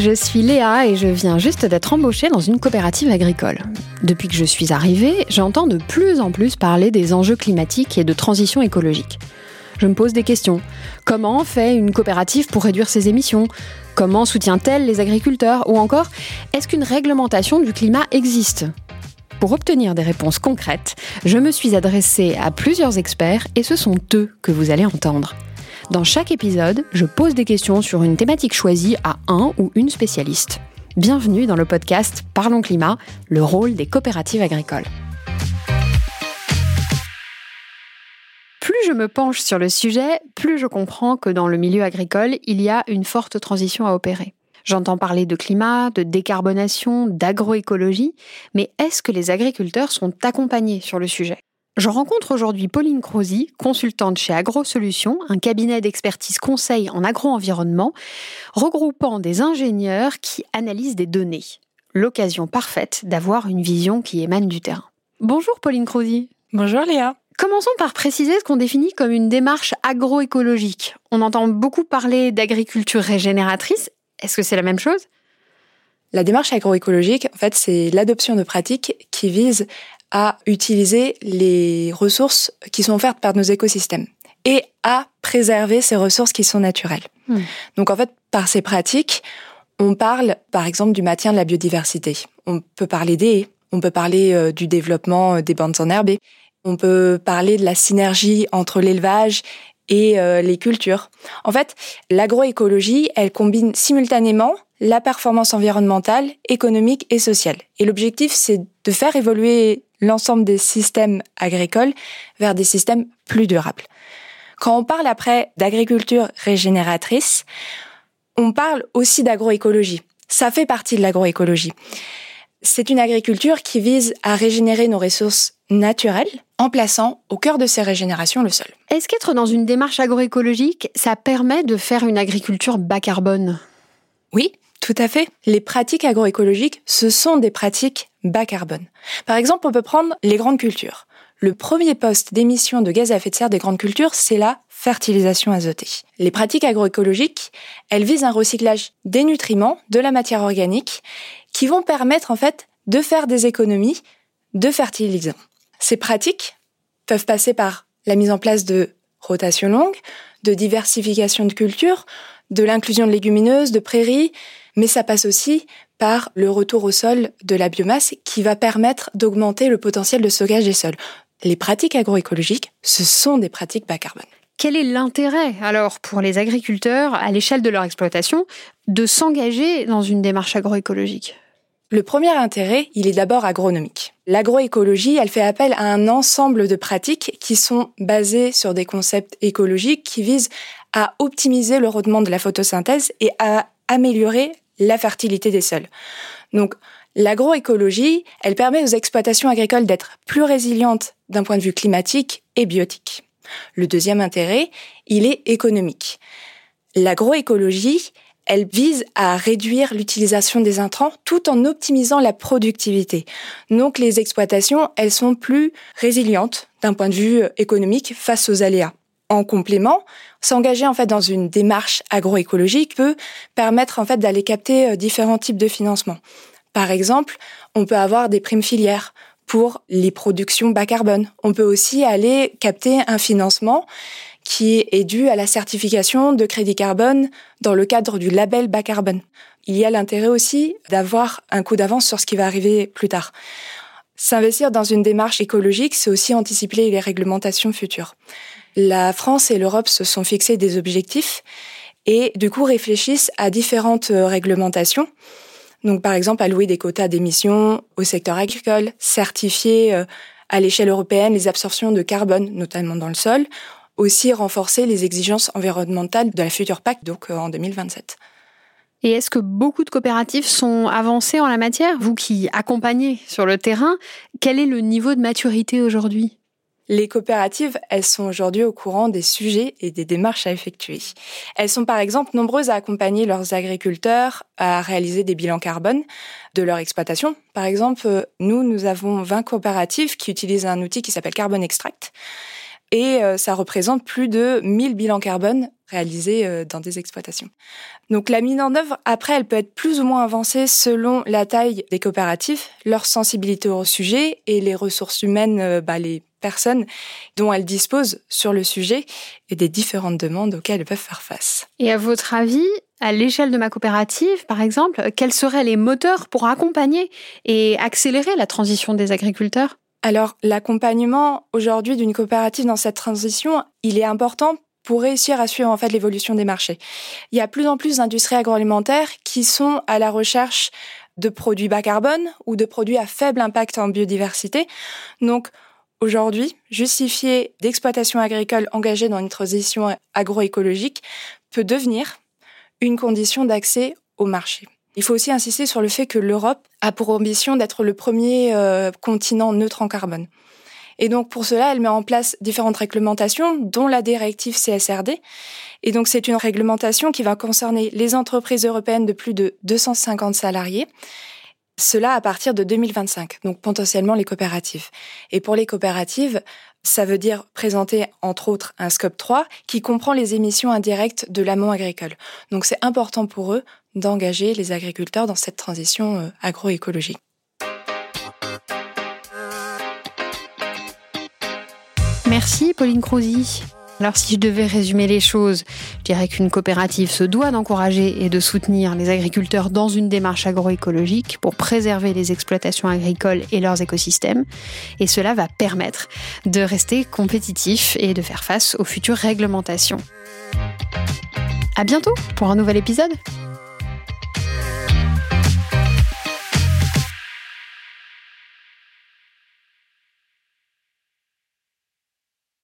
Je suis Léa et je viens juste d'être embauchée dans une coopérative agricole. Depuis que je suis arrivée, j'entends de plus en plus parler des enjeux climatiques et de transition écologique. Je me pose des questions. Comment fait une coopérative pour réduire ses émissions? Comment soutient-elle les agriculteurs? Ou encore, est-ce qu'une réglementation du climat existe? Pour obtenir des réponses concrètes, je me suis adressée à plusieurs experts et ce sont eux que vous allez entendre. Dans chaque épisode, je pose des questions sur une thématique choisie à un ou une spécialiste. Bienvenue dans le podcast Parlons Climat, le rôle des coopératives agricoles. Plus je me penche sur le sujet, plus je comprends que dans le milieu agricole, il y a une forte transition à opérer. J'entends parler de climat, de décarbonation, d'agroécologie, mais est-ce que les agriculteurs sont accompagnés sur le sujet? Je rencontre aujourd'hui Pauline Crozy, consultante chez AgroSolutions, un cabinet d'expertise conseil en agro-environnement, regroupant des ingénieurs qui analysent des données. L'occasion parfaite d'avoir une vision qui émane du terrain. Bonjour Pauline Crozy. Bonjour Léa. Commençons par préciser ce qu'on définit comme une démarche agroécologique. On entend beaucoup parler d'agriculture régénératrice. Est-ce que c'est la même chose? La démarche agroécologique, en fait, c'est l'adoption de pratiques qui visent à utiliser les ressources qui sont offertes par nos écosystèmes et à préserver ces ressources qui sont naturelles. Hmm. Donc en fait, par ces pratiques, on parle par exemple du maintien de la biodiversité. On peut parler des haies, on peut parler euh, du développement euh, des bandes enherbées, on peut parler de la synergie entre l'élevage et euh, les cultures. En fait, l'agroécologie, elle combine simultanément la performance environnementale, économique et sociale. Et l'objectif, c'est de faire évoluer l'ensemble des systèmes agricoles vers des systèmes plus durables. Quand on parle après d'agriculture régénératrice, on parle aussi d'agroécologie. Ça fait partie de l'agroécologie. C'est une agriculture qui vise à régénérer nos ressources naturelles en plaçant au cœur de ces régénérations le sol. Est-ce qu'être dans une démarche agroécologique, ça permet de faire une agriculture bas carbone? Oui, tout à fait. Les pratiques agroécologiques, ce sont des pratiques bas carbone. Par exemple, on peut prendre les grandes cultures. Le premier poste d'émission de gaz à effet de serre des grandes cultures, c'est la fertilisation azotée. Les pratiques agroécologiques, elles visent un recyclage des nutriments, de la matière organique, qui vont permettre en fait de faire des économies de fertilisants. Ces pratiques peuvent passer par la mise en place de rotation longue, de diversification de cultures, de l'inclusion de légumineuses, de prairies, mais ça passe aussi par le retour au sol de la biomasse qui va permettre d'augmenter le potentiel de stockage des sols. Les pratiques agroécologiques, ce sont des pratiques bas carbone. Quel est l'intérêt alors pour les agriculteurs, à l'échelle de leur exploitation, de s'engager dans une démarche agroécologique? Le premier intérêt, il est d'abord agronomique. L'agroécologie, elle fait appel à un ensemble de pratiques qui sont basées sur des concepts écologiques qui visent à optimiser le rendement de la photosynthèse et à améliorer la fertilité des sols. Donc, l'agroécologie, elle permet aux exploitations agricoles d'être plus résilientes d'un point de vue climatique et biotique. Le deuxième intérêt, il est économique. L'agroécologie, elle vise à réduire l'utilisation des intrants tout en optimisant la productivité. Donc les exploitations, elles sont plus résilientes d'un point de vue économique face aux aléas. En complément, s'engager en fait dans une démarche agroécologique peut permettre en fait d'aller capter euh, différents types de financement. Par exemple, on peut avoir des primes filières pour les productions bas carbone. On peut aussi aller capter un financement qui est dû à la certification de crédit carbone dans le cadre du label bas carbone. Il y a l'intérêt aussi d'avoir un coup d'avance sur ce qui va arriver plus tard. S'investir dans une démarche écologique, c'est aussi anticiper les réglementations futures. La France et l'Europe se sont fixés des objectifs et du coup réfléchissent à différentes euh, réglementations. Donc par exemple allouer des quotas d'émissions au secteur agricole, certifier euh, à l'échelle européenne les absorptions de carbone, notamment dans le sol, aussi renforcer les exigences environnementales de la future PAC, donc euh, en 2027. Et est-ce que beaucoup de coopératives sont avancées en la matière? Vous qui accompagnez sur le terrain, quel est le niveau de maturité aujourd'hui? Les coopératives, elles sont aujourd'hui au courant des sujets et des démarches à effectuer. Elles sont par exemple nombreuses à accompagner leurs agriculteurs à réaliser des bilans carbone de leur exploitation. Par exemple, nous, nous avons 20 coopératives qui utilisent un outil qui s'appelle Carbon Extract et euh, ça représente plus de 1000 bilans carbone réalisés euh, dans des exploitations. Donc la mise en œuvre, après, elle peut être plus ou moins avancée selon la taille des coopératives, leur sensibilité au sujet et les ressources humaines, euh, bah, les personnes dont elles disposent sur le sujet et des différentes demandes auxquelles elles peuvent faire face. Et à votre avis, à l'échelle de ma coopérative, par exemple, quels seraient les moteurs pour accompagner et accélérer la transition des agriculteurs? Alors, l'accompagnement aujourd'hui d'une coopérative dans cette transition, il est important pour réussir à suivre en fait l'évolution des marchés. Il y a plus en plus d'industries agroalimentaires qui sont à la recherche de produits bas carbone ou de produits à faible impact en biodiversité. Donc, aujourd'hui, justifier d'exploitation agricole engagée dans une transition agroécologique peut devenir une condition d'accès au marché. Il faut aussi insister sur le fait que l'Europe a pour ambition d'être le premier euh, continent neutre en carbone. Et donc pour cela, elle met en place différentes réglementations, dont la directive CSRD. Et donc c'est une réglementation qui va concerner les entreprises européennes de plus de 250 salariés. Cela à partir de 2025, donc potentiellement les coopératives. Et pour les coopératives, ça veut dire présenter entre autres un scope 3 qui comprend les émissions indirectes de l'amont agricole. Donc c'est important pour eux d'engager les agriculteurs dans cette transition euh, agroécologique. Merci Pauline Crozy. Alors si je devais résumer les choses, je dirais qu'une coopérative se doit d'encourager et de soutenir les agriculteurs dans une démarche agroécologique pour préserver les exploitations agricoles et leurs écosystèmes. Et cela va permettre de rester compétitif et de faire face aux futures réglementations. À bientôt pour un nouvel épisode.